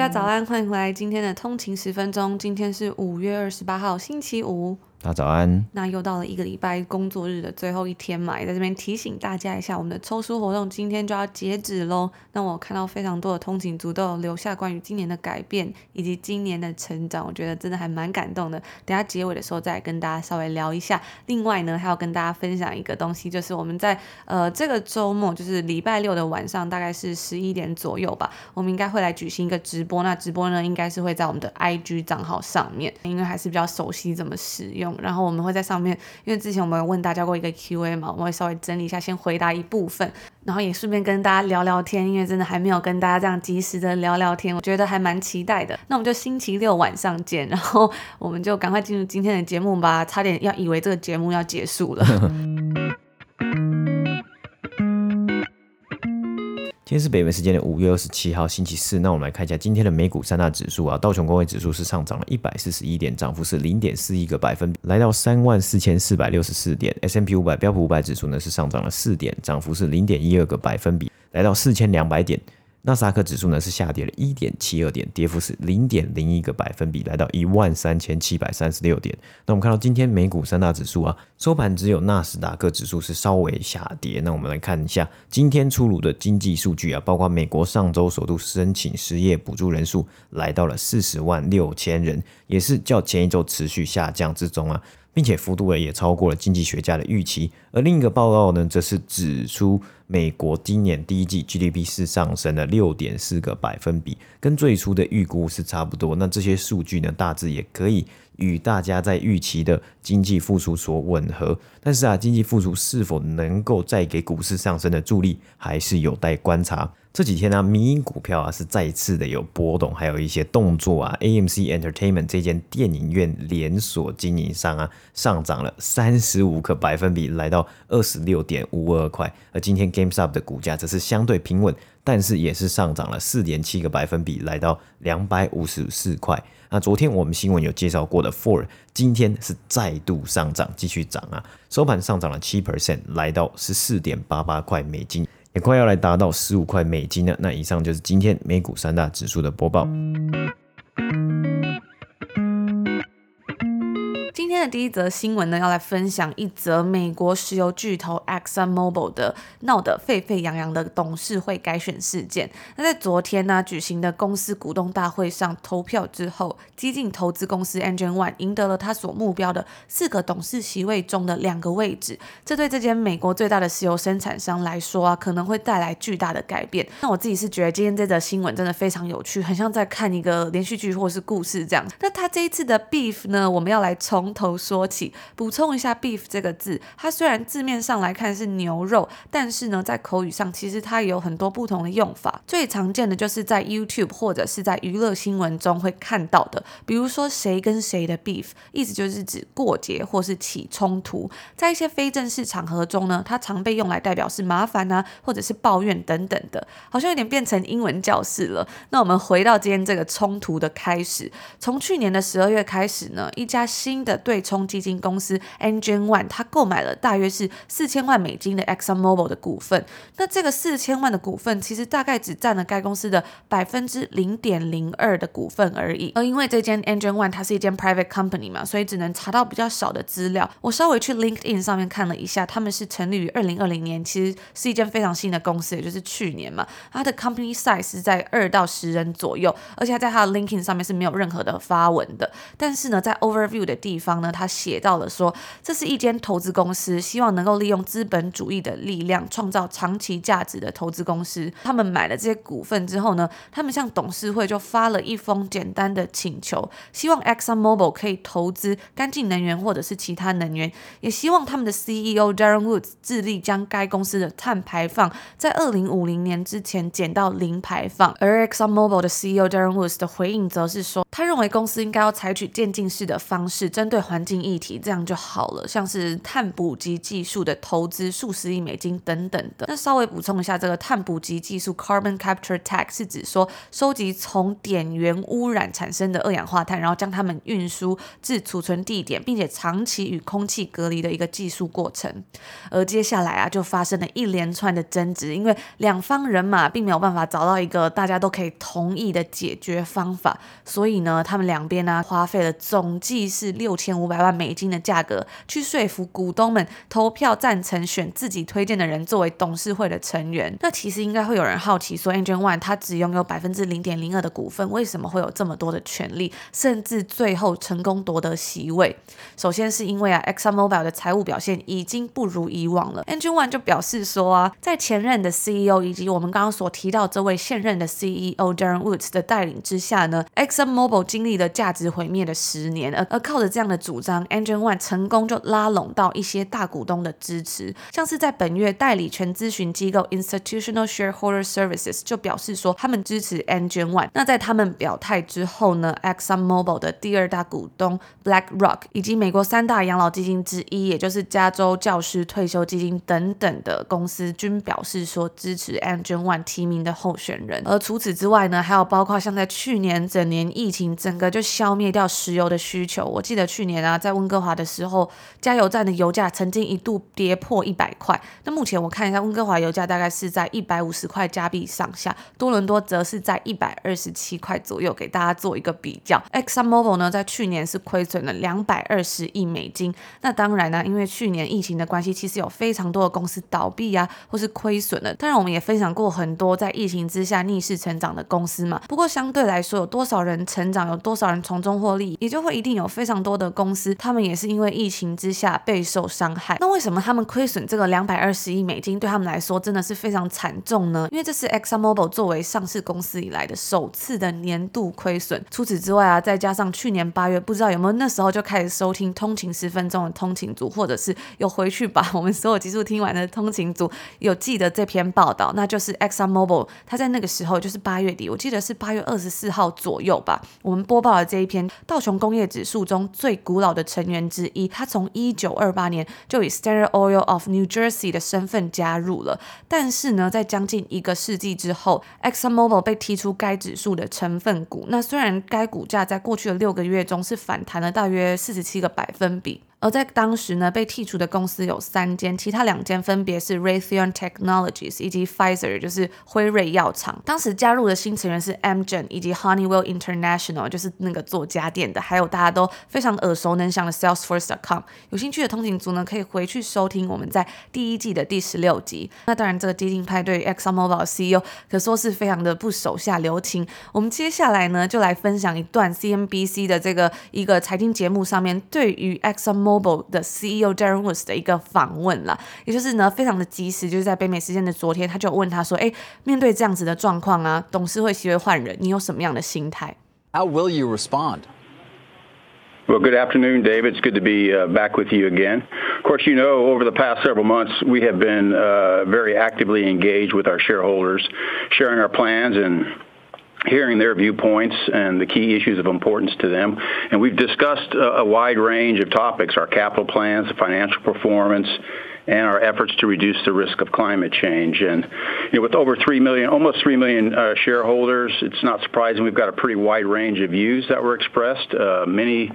大家早安，欢迎回来今天的通勤十分钟。今天是五月二十八号，星期五。大家早安。那又到了一个礼拜工作日的最后一天嘛，也在这边提醒大家一下，我们的抽书活动今天就要截止喽。那我看到非常多的通勤族都有留下关于今年的改变以及今年的成长，我觉得真的还蛮感动的。等下结尾的时候再跟大家稍微聊一下。另外呢，还要跟大家分享一个东西，就是我们在呃这个周末，就是礼拜六的晚上，大概是十一点左右吧，我们应该会来举行一个直播。那直播呢，应该是会在我们的 IG 账号上面，因为还是比较熟悉怎么使用。然后我们会在上面，因为之前我们有问大家过一个 Q&A 嘛，我们会稍微整理一下，先回答一部分，然后也顺便跟大家聊聊天，因为真的还没有跟大家这样及时的聊聊天，我觉得还蛮期待的。那我们就星期六晚上见，然后我们就赶快进入今天的节目吧，差点要以为这个节目要结束了。今天是北美时间的五月二十七号星期四，那我们来看一下今天的美股三大指数啊，道琼工业指数是上涨了一百四十一点，涨幅是零点四一个百分，来到三万四千四百六十四点 S M P 五百标普五百指数呢是上涨了四点，涨幅是零点一二个百分比，来到四千两百点。纳斯达克指数呢是下跌了一点七二点，跌幅是零点零一个百分比，来到一万三千七百三十六点。那我们看到今天美股三大指数啊，收盘只有纳斯达克指数是稍微下跌。那我们来看一下今天出炉的经济数据啊，包括美国上周首度申请失业补助人数来到了四十万六千人，也是较前一周持续下降之中啊。并且幅度也超过了经济学家的预期，而另一个报告呢，则是指出美国今年第一季 GDP 是上升了六点四个百分比，跟最初的预估是差不多。那这些数据呢，大致也可以与大家在预期的经济复苏所吻合。但是啊，经济复苏是否能够再给股市上升的助力，还是有待观察。这几天呢、啊，迷因股票啊是再次的有波动，还有一些动作啊。AMC Entertainment 这间电影院连锁经营商啊，上涨了三十五个百分比，来到二十六点五二块。而今天 GameStop 的股价则是相对平稳，但是也是上涨了四点七个百分比，来到两百五十四块。那昨天我们新闻有介绍过的 Ford，今天是再度上涨，继续涨啊，收盘上涨了七 percent，来到十四点八八块美金。也快要来达到十五块美金了。那以上就是今天美股三大指数的播报。天的第一则新闻呢，要来分享一则美国石油巨头 ExxonMobil 的闹得沸沸扬扬的董事会改选事件。那在昨天呢举行的公司股东大会上投票之后，激进投资公司 Engine One 赢得了他所目标的四个董事席位中的两个位置。这对这间美国最大的石油生产商来说啊，可能会带来巨大的改变。那我自己是觉得今天这则新闻真的非常有趣，很像在看一个连续剧或是故事这样。那他这一次的 Beef 呢，我们要来从头头说起，补充一下 beef 这个字，它虽然字面上来看是牛肉，但是呢，在口语上其实它也有很多不同的用法。最常见的就是在 YouTube 或者是在娱乐新闻中会看到的，比如说谁跟谁的 beef，意思就是指过节或是起冲突。在一些非正式场合中呢，它常被用来代表是麻烦啊，或者是抱怨等等的，好像有点变成英文教室了。那我们回到今天这个冲突的开始，从去年的十二月开始呢，一家新的对冲基金公司 Engine One，它购买了大约是四千万美金的 ExxonMobil 的股份。那这个四千万的股份，其实大概只占了该公司的百分之零点零二的股份而已。而因为这间 Engine One 它是一间 private company 嘛，所以只能查到比较少的资料。我稍微去 LinkedIn 上面看了一下，他们是成立于二零二零年，其实是一间非常新的公司，也就是去年嘛。它的 company size 是在二到十人左右，而且它在它的 LinkedIn 上面是没有任何的发文的。但是呢，在 overview 的地方呢，他写到了说，这是一间投资公司，希望能够利用资本主义的力量创造长期价值的投资公司。他们买了这些股份之后呢，他们向董事会就发了一封简单的请求，希望 ExxonMobil 可以投资干净能源或者是其他能源，也希望他们的 CEO Darren Woods 致力将该公司的碳排放在二零五零年之前减到零排放。而 ExxonMobil 的 CEO Darren Woods 的回应则是说。他认为公司应该要采取渐进式的方式，针对环境议题，这样就好了。像是碳捕集技术的投资数十亿美金等等的。那稍微补充一下，这个碳捕集技术 （Carbon Capture Tech） 是指说收集从点源污染产生的二氧化碳，然后将它们运输至储存地点，并且长期与空气隔离的一个技术过程。而接下来啊，就发生了一连串的争执，因为两方人马并没有办法找到一个大家都可以同意的解决方法，所以呢，他们两边呢花费了总计是六千五百万美金的价格，去说服股东们投票赞成选自己推荐的人作为董事会的成员。那其实应该会有人好奇说，Engine One 他只拥有百分之零点零二的股份，为什么会有这么多的权利，甚至最后成功夺得席位？首先是因为啊，ExxonMobil 的财务表现已经不如以往了。Engine One 就表示说啊，在前任的 CEO 以及我们刚刚所提到这位现任的 CEO Darren Woods 的带领之下呢，ExxonMobil 经历了价值毁灭的十年，而而靠着这样的组张，Engine One 成功就拉拢到一些大股东的支持，像是在本月代理权咨询机构 Institutional Shareholder Services 就表示说他们支持 Engine One。那在他们表态之后呢，ExxonMobil 的第二大股东 BlackRock 以及美国三大养老基金之一，也就是加州教师退休基金等等的公司均表示说支持 Engine One 提名的候选人。而除此之外呢，还有包括像在去年整年疫情整个就消灭掉石油的需求。我记得去年啊，在温哥华的时候，加油站的油价曾经一度跌破一百块。那目前我看一下，温哥华油价大概是在一百五十块加币上下，多伦多则是在一百二十七块左右，给大家做一个比较。ExxonMobil 呢，在去年是亏损了两百二十亿美金。那当然呢，因为去年疫情的关系，其实有非常多的公司倒闭啊，或是亏损了。当然，我们也分享过很多在疫情之下逆势成长的公司嘛。不过相对来说，有多少人成长，有多少人从中获利，也就会一定有非常多的公公司，他们也是因为疫情之下备受伤害。那为什么他们亏损这个两百二十亿美金，对他们来说真的是非常惨重呢？因为这是 ExxonMobil 作为上市公司以来的首次的年度亏损。除此之外啊，再加上去年八月，不知道有没有那时候就开始收听通勤十分钟的通勤族，或者是有回去把我们所有集数听完的通勤族有记得这篇报道，那就是 ExxonMobil，他在那个时候就是八月底，我记得是八月二十四号左右吧，我们播报了这一篇道琼工业指数中最古老的成员之一，他从一九二八年就以 Standard Oil of New Jersey 的身份加入了，但是呢，在将近一个世纪之后，ExxonMobil 被踢出该指数的成分股，那虽然该股价在过去的六个月中是反弹了大约四十七个百分比。而在当时呢，被剔除的公司有三间，其他两间分别是 Raytheon Technologies 以及 Pfizer，就是辉瑞药厂。当时加入的新成员是 Amgen 以及 Honeywell International，就是那个做家电的，还有大家都非常耳熟能详的 Salesforce.com。有兴趣的通勤族呢，可以回去收听我们在第一季的第十六集。那当然，这个激进派对 ExxonMobil CEO 可说是非常的不手下留情。我们接下来呢，就来分享一段 CNBC 的这个一个财经节目上面对于 ExxonMobil Mobile 的 CEO Darren Woods 的一个访问了，也就是呢，非常的及时，就是在北美时间的昨天，他就问他说：“哎，面对这样子的状况啊，董事会席位换人，你有什么样的心态？”How will you respond? Well, good afternoon, David. It's good to be uh, back with you again. Of course, you know, over the past several months, we have been uh, very actively engaged with our shareholders, sharing our plans and hearing their viewpoints and the key issues of importance to them. And we've discussed a, wide range of topics, our capital plans, the financial performance, and our efforts to reduce the risk of climate change. And you know, with over 3 million, almost 3 million uh, shareholders, it's not surprising we've got a pretty wide range of views that were expressed. Uh, many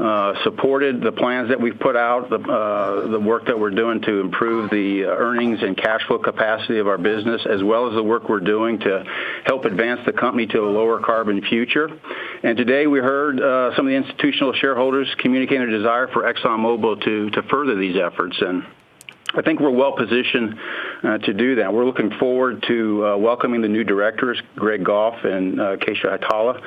uh, supported the plans that we've put out, the, uh, the work that we're doing to improve the earnings and cash flow capacity of our business, as well as the work we're doing to help advance the company to a lower carbon future. And today we heard uh, some of the institutional shareholders communicating a desire for ExxonMobil to, to further these efforts. And I think we're well positioned uh, to do that. We're looking forward to uh, welcoming the new directors, Greg Goff and uh, Keisha Hatala,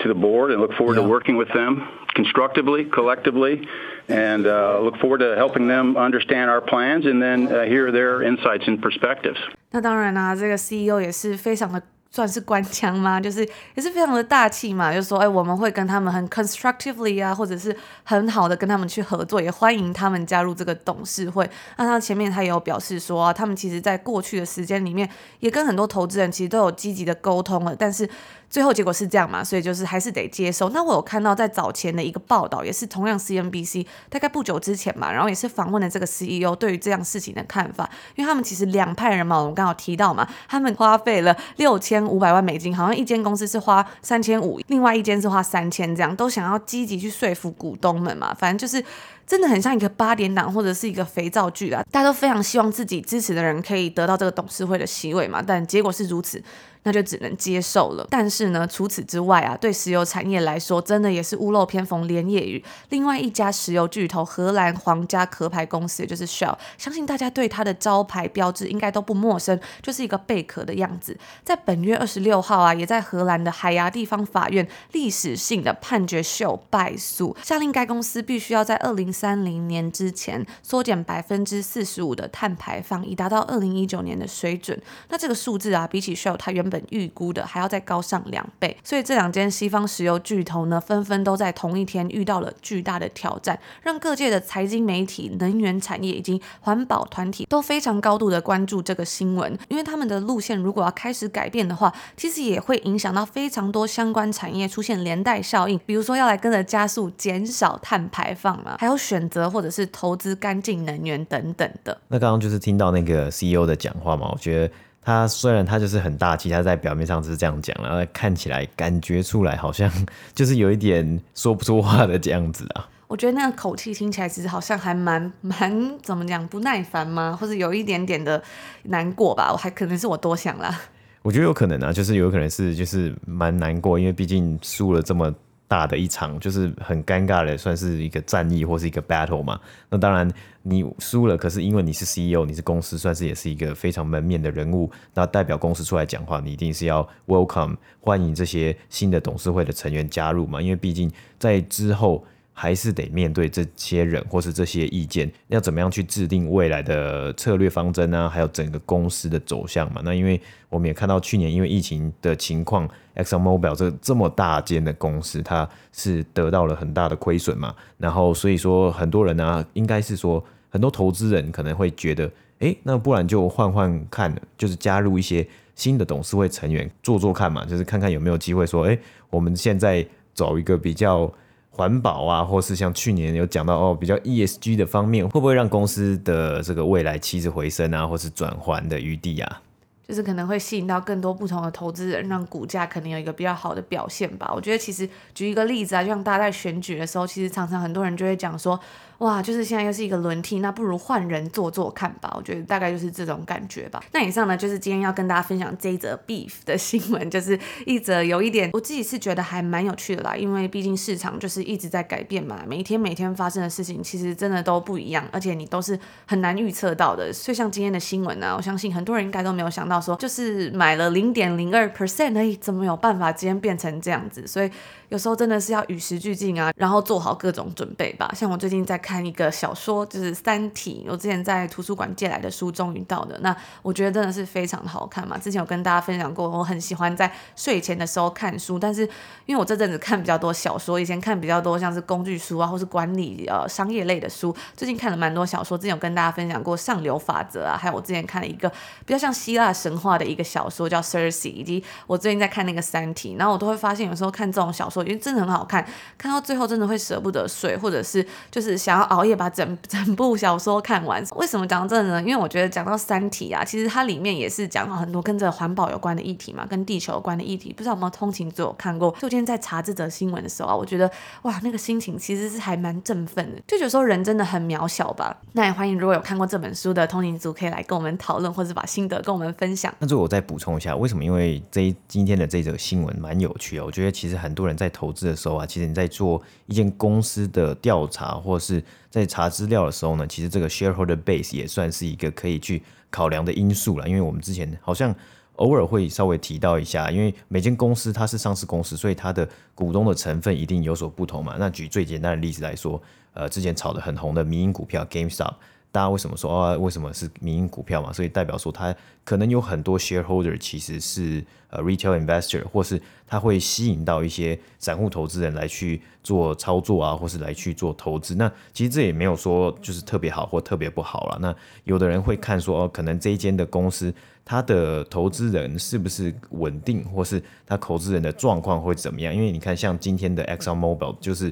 to the board and look forward yeah. to working with them constructively, collectively, and uh, look forward to helping them understand our plans and then uh, hear their insights and perspectives. 那当然啦、啊，这个 CEO 也是非常的 算是官腔吗？就是也是非常的大气嘛，就说哎，我们会跟他们很 constructively 啊，或者是很好的跟他们去合作，也欢迎他们加入这个董事会。那他前面他也有表示说啊，他们其实在过去的时间里面，也跟很多投资人其实都有积极的沟通了，但是最后结果是这样嘛，所以就是还是得接受。那我有看到在早前的一个报道，也是同样 CNBC，大概不久之前嘛，然后也是访问了这个 CEO 对于这样事情的看法，因为他们其实两派人嘛，我们刚好提到嘛，他们花费了六千五百万美金，好像一间公司是花三千五，另外一间是花三千，这样都想要积极去说服股东们嘛，反正就是。真的很像一个八点档或者是一个肥皂剧啊，大家都非常希望自己支持的人可以得到这个董事会的席位嘛，但结果是如此。那就只能接受了。但是呢，除此之外啊，对石油产业来说，真的也是屋漏偏逢连夜雨。另外一家石油巨头荷兰皇家壳牌公司，也就是 Shell，相信大家对它的招牌标志应该都不陌生，就是一个贝壳的样子。在本月二十六号啊，也在荷兰的海牙地方法院历史性的判决 Shell 败诉，下令该公司必须要在二零三零年之前缩减百分之四十五的碳排放，以达到二零一九年的水准。那这个数字啊，比起 Shell 它原本预估的还要再高上两倍，所以这两间西方石油巨头呢，纷纷都在同一天遇到了巨大的挑战，让各界的财经媒体、能源产业以及环保团体都非常高度的关注这个新闻，因为他们的路线如果要开始改变的话，其实也会影响到非常多相关产业出现连带效应，比如说要来跟着加速减少碳排放啊，还有选择或者是投资干净能源等等的。那刚刚就是听到那个 CEO 的讲话嘛，我觉得。他虽然他就是很大气，他在表面上是这样讲，然后看起来感觉出来好像就是有一点说不出话的这样子啊。我觉得那个口气听起来其实好像还蛮 蛮怎么讲不耐烦吗？或者有一点点的难过吧？我还可能是我多想了。我觉得有可能啊，就是有可能是就是蛮难过，因为毕竟输了这么。大的一场就是很尴尬的，算是一个战役或是一个 battle 嘛。那当然你输了，可是因为你是 CEO，你是公司，算是也是一个非常门面的人物，那代表公司出来讲话，你一定是要 welcome 欢迎这些新的董事会的成员加入嘛。因为毕竟在之后。还是得面对这些人或是这些意见，要怎么样去制定未来的策略方针啊？还有整个公司的走向嘛？那因为我们也看到去年因为疫情的情况，ExxonMobil 这这么大间的公司，它是得到了很大的亏损嘛。然后所以说很多人呢、啊，应该是说很多投资人可能会觉得，哎，那不然就换换看，就是加入一些新的董事会成员做做看嘛，就是看看有没有机会说，哎，我们现在找一个比较。环保啊，或是像去年有讲到哦，比较 ESG 的方面，会不会让公司的这个未来起死回生啊，或是转圜的余地啊？就是可能会吸引到更多不同的投资人，让股价可能有一个比较好的表现吧。我觉得其实举一个例子啊，就像大家在选举的时候，其实常常很多人就会讲说。哇，就是现在又是一个轮替，那不如换人做做看吧。我觉得大概就是这种感觉吧。那以上呢，就是今天要跟大家分享这一则 beef 的新闻，就是一则有一点我自己是觉得还蛮有趣的啦。因为毕竟市场就是一直在改变嘛，每一天每天发生的事情其实真的都不一样，而且你都是很难预测到的。所以像今天的新闻呢，我相信很多人应该都没有想到说，就是买了零点零二 percent 而已，怎么有办法今天变成这样子？所以有时候真的是要与时俱进啊，然后做好各种准备吧。像我最近在。看一个小说，就是《三体》，我之前在图书馆借来的书，终于到的。那我觉得真的是非常的好看嘛。之前有跟大家分享过，我很喜欢在睡前的时候看书，但是因为我这阵子看比较多小说，以前看比较多像是工具书啊，或是管理呃商业类的书。最近看了蛮多小说，之前有跟大家分享过《上流法则》啊，还有我之前看了一个比较像希腊神话的一个小说叫《Circe》，以及我最近在看那个《三体》，然后我都会发现有时候看这种小说，因为真的很好看，看到最后真的会舍不得睡，或者是就是想。然后熬夜把整 整部小说看完。为什么讲到这呢？因为我觉得讲到《三体》啊，其实它里面也是讲了很多跟这个环保有关的议题嘛，跟地球有关的议题。不知道有没有通勤组有看过？就今天在查这则新闻的时候啊，我觉得哇，那个心情其实是还蛮振奋的。就有时候人真的很渺小吧。那也欢迎如果有看过这本书的通勤组，可以来跟我们讨论，或者把心得跟我们分享。那最后我再补充一下，为什么？因为这一今天的这则新闻蛮有趣的。我觉得其实很多人在投资的时候啊，其实你在做一间公司的调查，或是在查资料的时候呢，其实这个 shareholder base 也算是一个可以去考量的因素了。因为我们之前好像偶尔会稍微提到一下，因为每间公司它是上市公司，所以它的股东的成分一定有所不同嘛。那举最简单的例子来说，呃，之前炒得很红的民营股票 GameStop，大家为什么说啊？为什么是民营股票嘛？所以代表说它可能有很多 shareholder 其实是呃 retail investor，或是它会吸引到一些散户投资人来去做操作啊，或是来去做投资。那其实这也没有说就是特别好或特别不好了。那有的人会看说哦，可能这一间的公司它的投资人是不是稳定，或是它投资人的状况会怎么样？因为你看像今天的 Exxon Mobil 就是。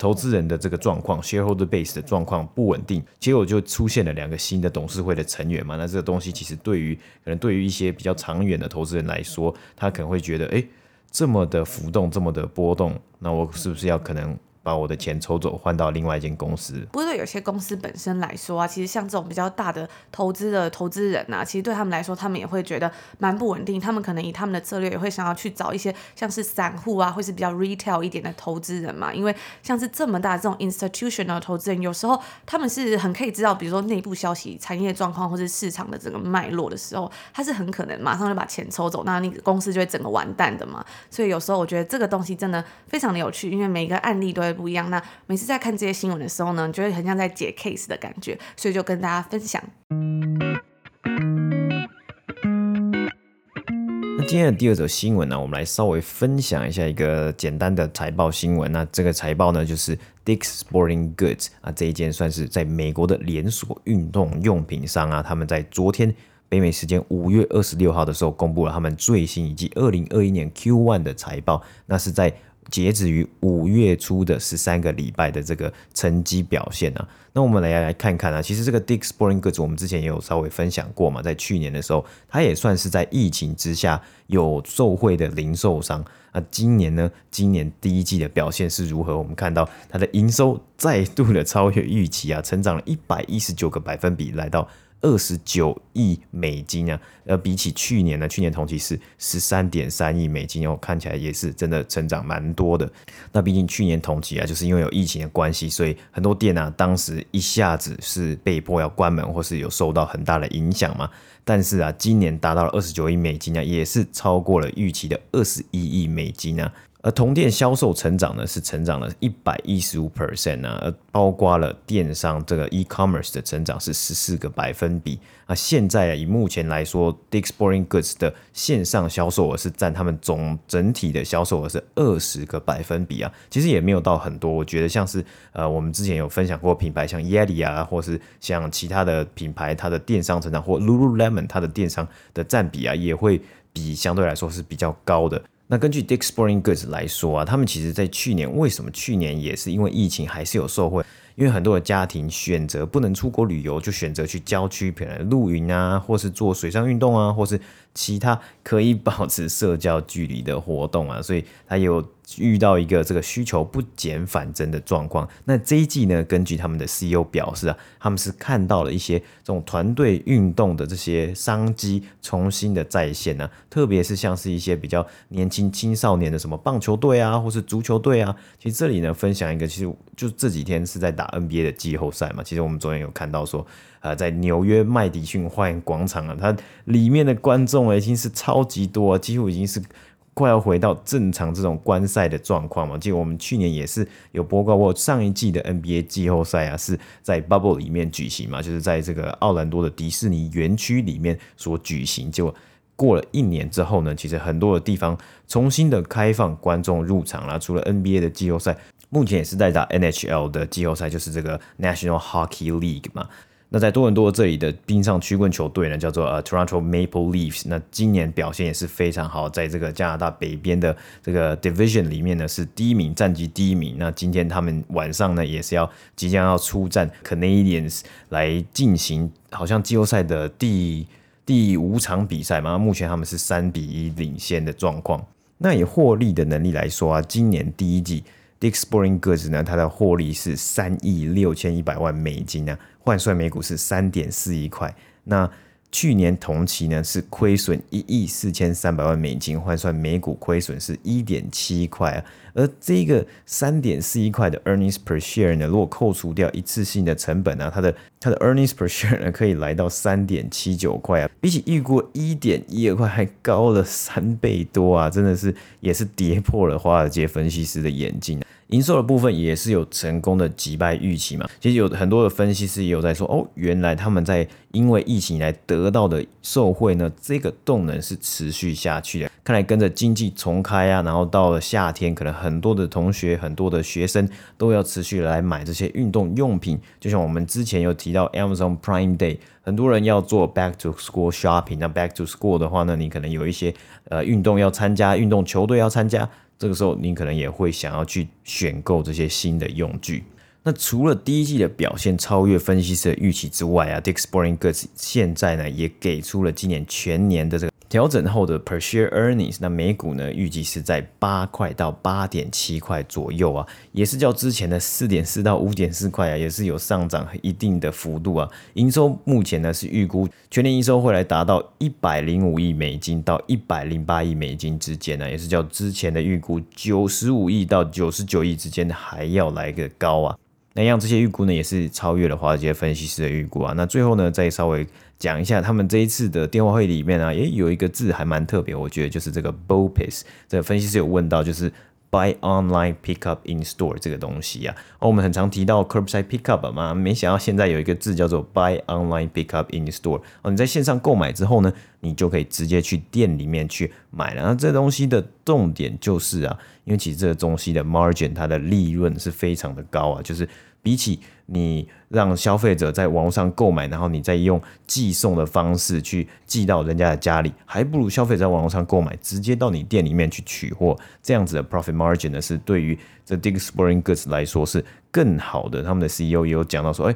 投资人的这个状况，shareholder base 的状况不稳定，结果就出现了两个新的董事会的成员嘛。那这个东西其实对于可能对于一些比较长远的投资人来说，他可能会觉得，哎，这么的浮动，这么的波动，那我是不是要可能？把我的钱抽走，换到另外一间公司。不过对有些公司本身来说啊，其实像这种比较大的投资的投资人啊，其实对他们来说，他们也会觉得蛮不稳定。他们可能以他们的策略，也会想要去找一些像是散户啊，或是比较 retail 一点的投资人嘛。因为像是这么大这种 institutional 投资人，有时候他们是很可以知道，比如说内部消息、产业状况或是市场的整个脉络的时候，他是很可能马上就把钱抽走，那那个公司就会整个完蛋的嘛。所以有时候我觉得这个东西真的非常的有趣，因为每一个案例都不一样。那每次在看这些新闻的时候呢，就会很像在解 case 的感觉，所以就跟大家分享。那今天的第二则新闻呢，我们来稍微分享一下一个简单的财报新闻。那这个财报呢，就是 Dick's Sporting Goods 啊，这一间算是在美国的连锁运动用品商啊，他们在昨天北美时间五月二十六号的时候，公布了他们最新以及二零二一年 Q one 的财报。那是在截止于五月初的十三个礼拜的这个成绩表现啊，那我们来来看看啊，其实这个 Dick's Sporting Goods 我们之前也有稍微分享过嘛，在去年的时候，它也算是在疫情之下有受惠的零售商。那今年呢，今年第一季的表现是如何？我们看到它的营收再度的超越预期啊，成长了一百一十九个百分比，来到。二十九亿美金啊，呃，比起去年呢，去年同期是十三点三亿美金哦，看起来也是真的成长蛮多的。那毕竟去年同期啊，就是因为有疫情的关系，所以很多店啊，当时一下子是被迫要关门，或是有受到很大的影响嘛。但是啊，今年达到了二十九亿美金啊，也是超过了预期的二十一亿美金啊。而同店销售成长呢，是成长了一百一十五 percent 啊，而包括了电商这个 e-commerce 的成长是十四个百分比啊。现在啊，以目前来说，Dick's Sporting Goods 的线上销售额是占他们总整体的销售额是二十个百分比啊。其实也没有到很多，我觉得像是呃，我们之前有分享过品牌像 y e l i 啊，或是像其他的品牌，它的电商成长或 Lululemon 它的电商的占比啊，也会比相对来说是比较高的。那根据 Dick Sporting Goods 来说啊，他们其实在去年为什么去年也是因为疫情还是有受惠，因为很多的家庭选择不能出国旅游，就选择去郊区，比如露营啊，或是做水上运动啊，或是其他可以保持社交距离的活动啊，所以他有。遇到一个这个需求不减反增的状况，那这一季呢，根据他们的 CEO 表示啊，他们是看到了一些这种团队运动的这些商机重新的再现呢、啊，特别是像是一些比较年轻青少年的什么棒球队啊，或是足球队啊，其实这里呢分享一个，其实就这几天是在打 NBA 的季后赛嘛，其实我们昨天有看到说，呃，在纽约麦迪逊花园广场啊，它里面的观众已经是超级多，几乎已经是。快要回到正常这种观赛的状况嘛？就我们去年也是有播告过，上一季的 NBA 季后赛啊，是在 Bubble 里面举行嘛，就是在这个奥兰多的迪士尼园区里面所举行。就过了一年之后呢，其实很多的地方重新的开放观众入场了。除了 NBA 的季后赛，目前也是在打 NHL 的季后赛，就是这个 National Hockey League 嘛。那在多伦多这里的冰上曲棍球队呢，叫做呃 Toronto Maple Leafs。那今年表现也是非常好，在这个加拿大北边的这个 Division 里面呢是第一名，战绩第一名。那今天他们晚上呢也是要即将要出战 Canadians 来进行，好像季后赛的第第五场比赛嘛。目前他们是三比一领先的状况。那以获利的能力来说啊，今年第一季 Dick's Sporting Goods 呢，它的获利是三亿六千一百万美金呢。换算每股是三点四一块，那去年同期呢是亏损一亿四千三百万美金，换算每股亏损是一点七块啊。而这个三点四一块的 earnings per share 呢，如果扣除掉一次性的成本啊，它的它的 earnings per share 呢可以来到三点七九块啊，比起预估一点一二块还高了三倍多啊，真的是也是跌破了华尔街分析师的眼镜啊。营收的部分也是有成功的击败预期嘛。其实有很多的分析师也有在说，哦，原来他们在因为疫情来得到的受惠呢，这个动能是持续下去的。看来跟着经济重开啊，然后到了夏天，可能很多的同学、很多的学生都要持续来买这些运动用品。就像我们之前有提到 Amazon Prime Day，很多人要做 Back to School Shopping。那 Back to School 的话呢，你可能有一些呃运动要参加，运动球队要参加。这个时候，你可能也会想要去选购这些新的用具。那除了第一季的表现超越分析师的预期之外啊，Dick's Sporting Goods 现在呢也给出了今年全年的这个。调整后的 per share earnings，那每股呢预计是在八块到八点七块左右啊，也是较之前的四点四到五点四块啊，也是有上涨一定的幅度啊。营收目前呢是预估全年营收会来达到一百零五亿美金到一百零八亿美金之间呢，也是较之前的预估九十五亿到九十九亿之间还要来个高啊。那样这些预估呢也是超越了华尔街分析师的预估啊。那最后呢再稍微。讲一下他们这一次的电话会里面啊，也有一个字还蛮特别，我觉得就是这个 BOPIS。这个分析师有问到，就是 Buy Online Pick Up In Store 这个东西啊。哦，我们很常提到 Curbside Pickup 嘛，没想到现在有一个字叫做 Buy Online Pick Up In Store。哦，你在线上购买之后呢，你就可以直接去店里面去买了。那这东西的重点就是啊，因为其实这个东西的 margin 它的利润是非常的高啊，就是比起你让消费者在网络上购买，然后你再用寄送的方式去寄到人家的家里，还不如消费者在网络上购买，直接到你店里面去取货，这样子的 profit margin 呢，是对于这 Dick's Sporting Goods 来说是更好的。他们的 CEO 有讲到说，哎，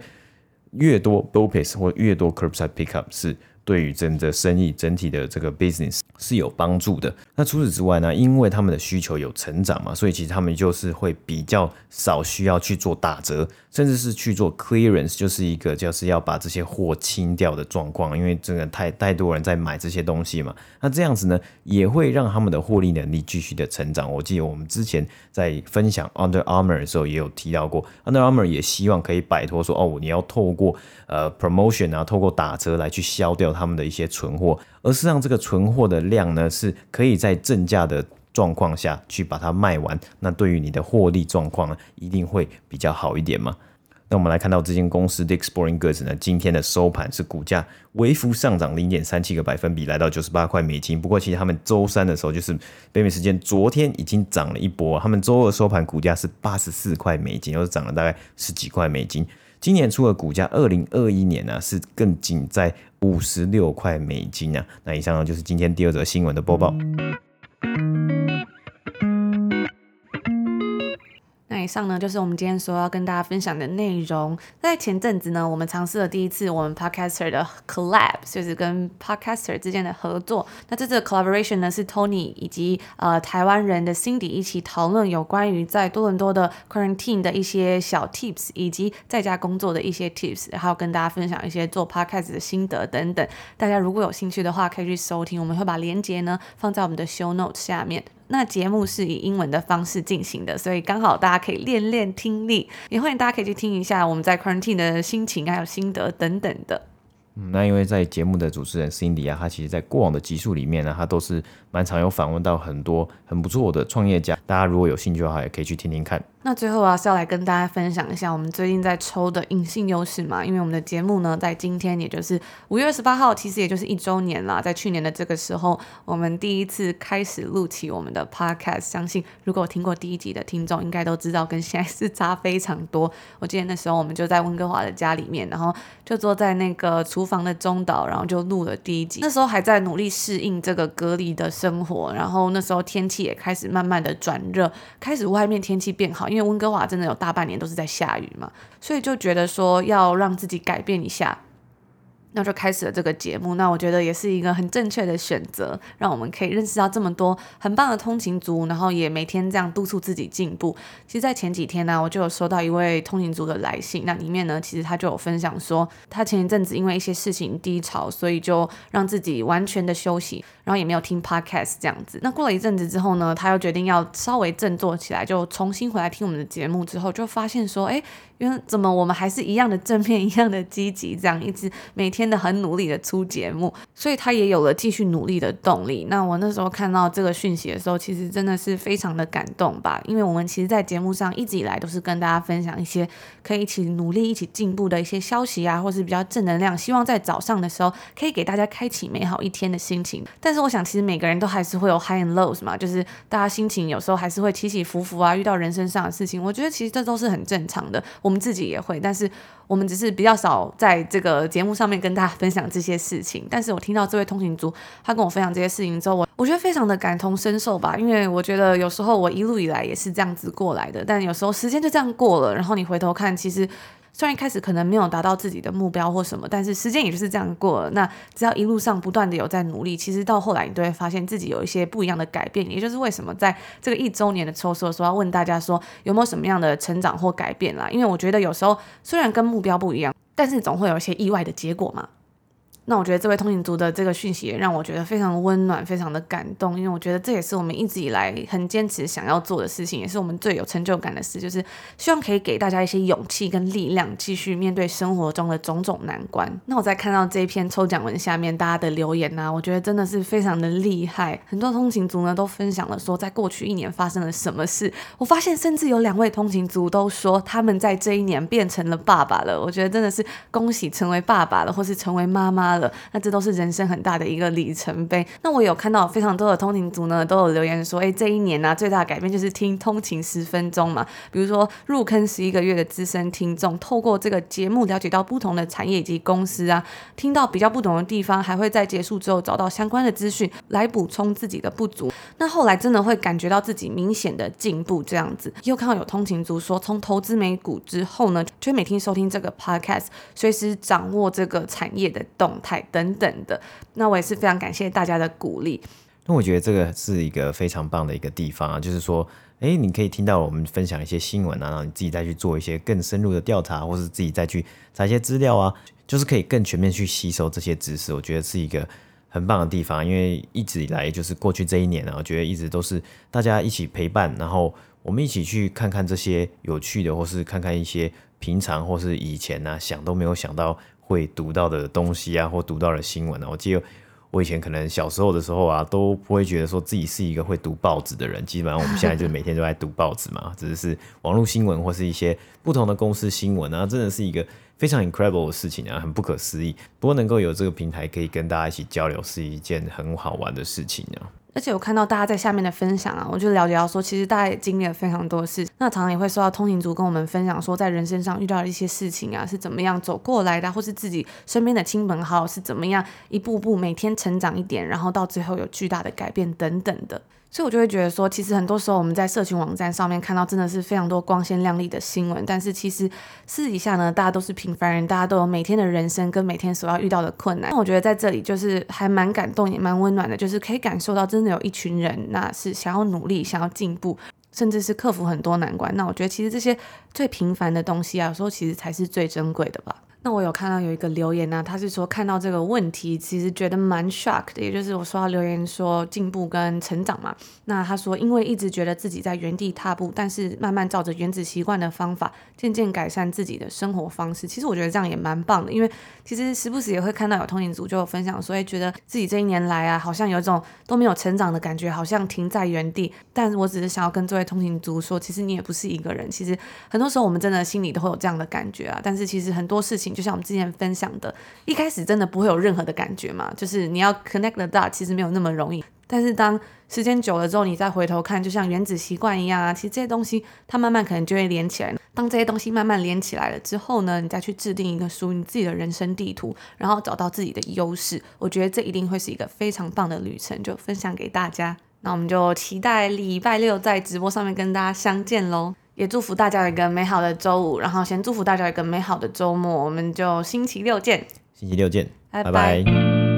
越多 BOPIS 或越多 Curbside Pickup 是。对于整个生意整体的这个 business 是有帮助的。那除此之外呢，因为他们的需求有成长嘛，所以其实他们就是会比较少需要去做打折，甚至是去做 clearance，就是一个就是要把这些货清掉的状况。因为真的太太多人在买这些东西嘛，那这样子呢，也会让他们的获利能力继续的成长。我记得我们之前在分享 Under Armour 的时候也有提到过，Under Armour 也希望可以摆脱说哦，你要透过呃 promotion 啊，透过打折来去消掉。他们的一些存货，而是让这个存货的量呢，是可以在正价的状况下去把它卖完。那对于你的获利状况呢，一定会比较好一点嘛。那我们来看到这间公司 Dick's Sporting Goods 呢，今天的收盘是股价微幅上涨零点三七个百分比，来到九十八块美金。不过其实他们周三的时候，就是北美时间昨天已经涨了一波，他们周二收盘股价是八十四块美金，又是涨了大概十几块美金。今年初的股价，二零二一年呢、是更仅在五十六块美金啊。那以上呢就是今天第二则新闻的播报。以上呢，就是我们今天所要跟大家分享的内容。在前阵子呢，我们尝试了第一次我们 Podcaster 的 collab，就是跟 Podcaster 之间的合作。那这次 collaboration 呢，是 Tony 以及呃台湾人的 Cindy 一起讨论有关于在多伦多的 quarantine 的一些小 tips，以及在家工作的一些 tips，然后跟大家分享一些做 podcast 的心得等等。大家如果有兴趣的话，可以去收听，我们会把链接呢放在我们的 show notes 下面。那节目是以英文的方式进行的，所以刚好大家可以练练听力，也欢迎大家可以去听一下我们在 quarantine 的心情还有心得等等的。嗯，那因为在节目的主持人 Cindy 啊，她其实在过往的集数里面呢，她都是蛮常有访问到很多很不错的创业家，大家如果有兴趣的话，也可以去听听看。那最后啊，是要来跟大家分享一下我们最近在抽的隐性优势嘛，因为我们的节目呢，在今天也就是五月二十八号，其实也就是一周年啦。在去年的这个时候，我们第一次开始录起我们的 podcast。相信如果听过第一集的听众，应该都知道跟现在是差非常多。我记得那时候我们就在温哥华的家里面，然后就坐在那个厨房的中岛，然后就录了第一集。那时候还在努力适应这个隔离的生活，然后那时候天气也开始慢慢的转热，开始外面天气变好。因为温哥华真的有大半年都是在下雨嘛，所以就觉得说要让自己改变一下。那就开始了这个节目。那我觉得也是一个很正确的选择，让我们可以认识到这么多很棒的通勤族，然后也每天这样督促自己进步。其实，在前几天呢，我就有收到一位通勤族的来信，那里面呢，其实他就有分享说，他前一阵子因为一些事情低潮，所以就让自己完全的休息，然后也没有听 podcast 这样子。那过了一阵子之后呢，他又决定要稍微振作起来，就重新回来听我们的节目之后，就发现说，哎。因为怎么我们还是一样的正面，一样的积极，这样一直每天的很努力的出节目，所以他也有了继续努力的动力。那我那时候看到这个讯息的时候，其实真的是非常的感动吧，因为我们其实，在节目上一直以来都是跟大家分享一些可以一起努力、一起进步的一些消息啊，或是比较正能量，希望在早上的时候可以给大家开启美好一天的心情。但是我想，其实每个人都还是会有 high and lows 嘛，就是大家心情有时候还是会起起伏伏啊，遇到人生上的事情，我觉得其实这都是很正常的。我们自己也会，但是我们只是比较少在这个节目上面跟大家分享这些事情。但是我听到这位通勤族他跟我分享这些事情之后，我我觉得非常的感同身受吧，因为我觉得有时候我一路以来也是这样子过来的，但有时候时间就这样过了，然后你回头看，其实。虽然一开始可能没有达到自己的目标或什么，但是时间也就是这样过了。那只要一路上不断的有在努力，其实到后来你都会发现自己有一些不一样的改变。也就是为什么在这个一周年的抽说的时候要问大家说有没有什么样的成长或改变啦？因为我觉得有时候虽然跟目标不一样，但是总会有一些意外的结果嘛。那我觉得这位通勤族的这个讯息也让我觉得非常温暖，非常的感动，因为我觉得这也是我们一直以来很坚持想要做的事情，也是我们最有成就感的事，就是希望可以给大家一些勇气跟力量，继续面对生活中的种种难关。那我在看到这一篇抽奖文下面大家的留言呢、我觉得真的是非常的厉害，很多通勤族呢都分享了说在过去一年发生了什么事。我发现甚至有两位通勤族都说他们在这一年变成了爸爸了，我觉得真的是恭喜成为爸爸了，或是成为妈妈。了，那这都是人生很大的一个里程碑。那我有看到非常多的通勤族呢，都有留言说，哎，这一年呢、啊，最大的改变就是听通勤十分钟嘛。比如说入坑十一个月的资深听众，透过这个节目了解到不同的产业以及公司啊，听到比较不同的地方，还会在结束之后找到相关的资讯来补充自己的不足。那后来真的会感觉到自己明显的进步，这样子。又看到有通勤族说，从投资美股之后呢，就每天收听这个 podcast，随时掌握这个产业的动态等等的，那我也是非常感谢大家的鼓励。那我觉得这个是一个非常棒的一个地方啊，就是说，诶，你可以听到我们分享一些新闻啊，然后你自己再去做一些更深入的调查，或是自己再去查一些资料啊，就是可以更全面去吸收这些知识。我觉得是一个很棒的地方，因为一直以来就是过去这一年啊，我觉得一直都是大家一起陪伴，然后我们一起去看看这些有趣的，或是看看一些平常或是以前呢、啊、想都没有想到。会读到的东西啊，或读到的新闻啊，我记得我以前可能小时候的时候啊，都不会觉得说自己是一个会读报纸的人。基本上我们现在就每天都在读报纸嘛，只是是网络新闻或是一些不同的公司新闻啊，真的是一个非常 incredible 的事情啊，很不可思议。不过能够有这个平台可以跟大家一起交流，是一件很好玩的事情啊。而且我看到大家在下面的分享啊，我就了解到说，其实大家也经历了非常多的事。那常常也会收到通勤族跟我们分享说，在人生上遇到的一些事情啊，是怎么样走过来的，或是自己身边的亲朋好友是怎么样一步步每天成长一点，然后到最后有巨大的改变等等的。所以，我就会觉得说，其实很多时候我们在社群网站上面看到真的是非常多光鲜亮丽的新闻，但是其实私底下呢，大家都是平凡人，大家都有每天的人生跟每天所要遇到的困难。那我觉得在这里就是还蛮感动，也蛮温暖的，就是可以感受到真的有一群人，那是想要努力、想要进步，甚至是克服很多难关。那我觉得其实这些最平凡的东西啊，有时候其实才是最珍贵的吧。那我有看到有一个留言呢、他是说看到这个问题，其实觉得蛮 shock 的，也就是我说到留言说进步跟成长嘛。那他说因为一直觉得自己在原地踏步，但是慢慢照着原子习惯的方法，渐渐改善自己的生活方式。其实我觉得这样也蛮棒的，因为其实时不时也会看到有通勤族就有分享，所以觉得自己这一年来啊，好像有一种都没有成长的感觉，好像停在原地。但是我只是想要跟这位通勤族说，其实你也不是一个人，其实很多时候我们真的心里都会有这样的感觉啊。但是其实很多事情。就像我们之前分享的，一开始真的不会有任何的感觉嘛，就是你要 connect the dots，其实没有那么容易。但是当时间久了之后，你再回头看，就像原子习惯一样啊，其实这些东西它慢慢可能就会连起来。当这些东西慢慢连起来了之后呢，你再去制定一个属于你自己的人生地图，然后找到自己的优势，我觉得这一定会是一个非常棒的旅程，就分享给大家。那我们就期待礼拜六在直播上面跟大家相见喽。也祝福大家有一个美好的周五，然后先祝福大家有一个美好的周末，我们就星期六见。星期六见，拜拜拜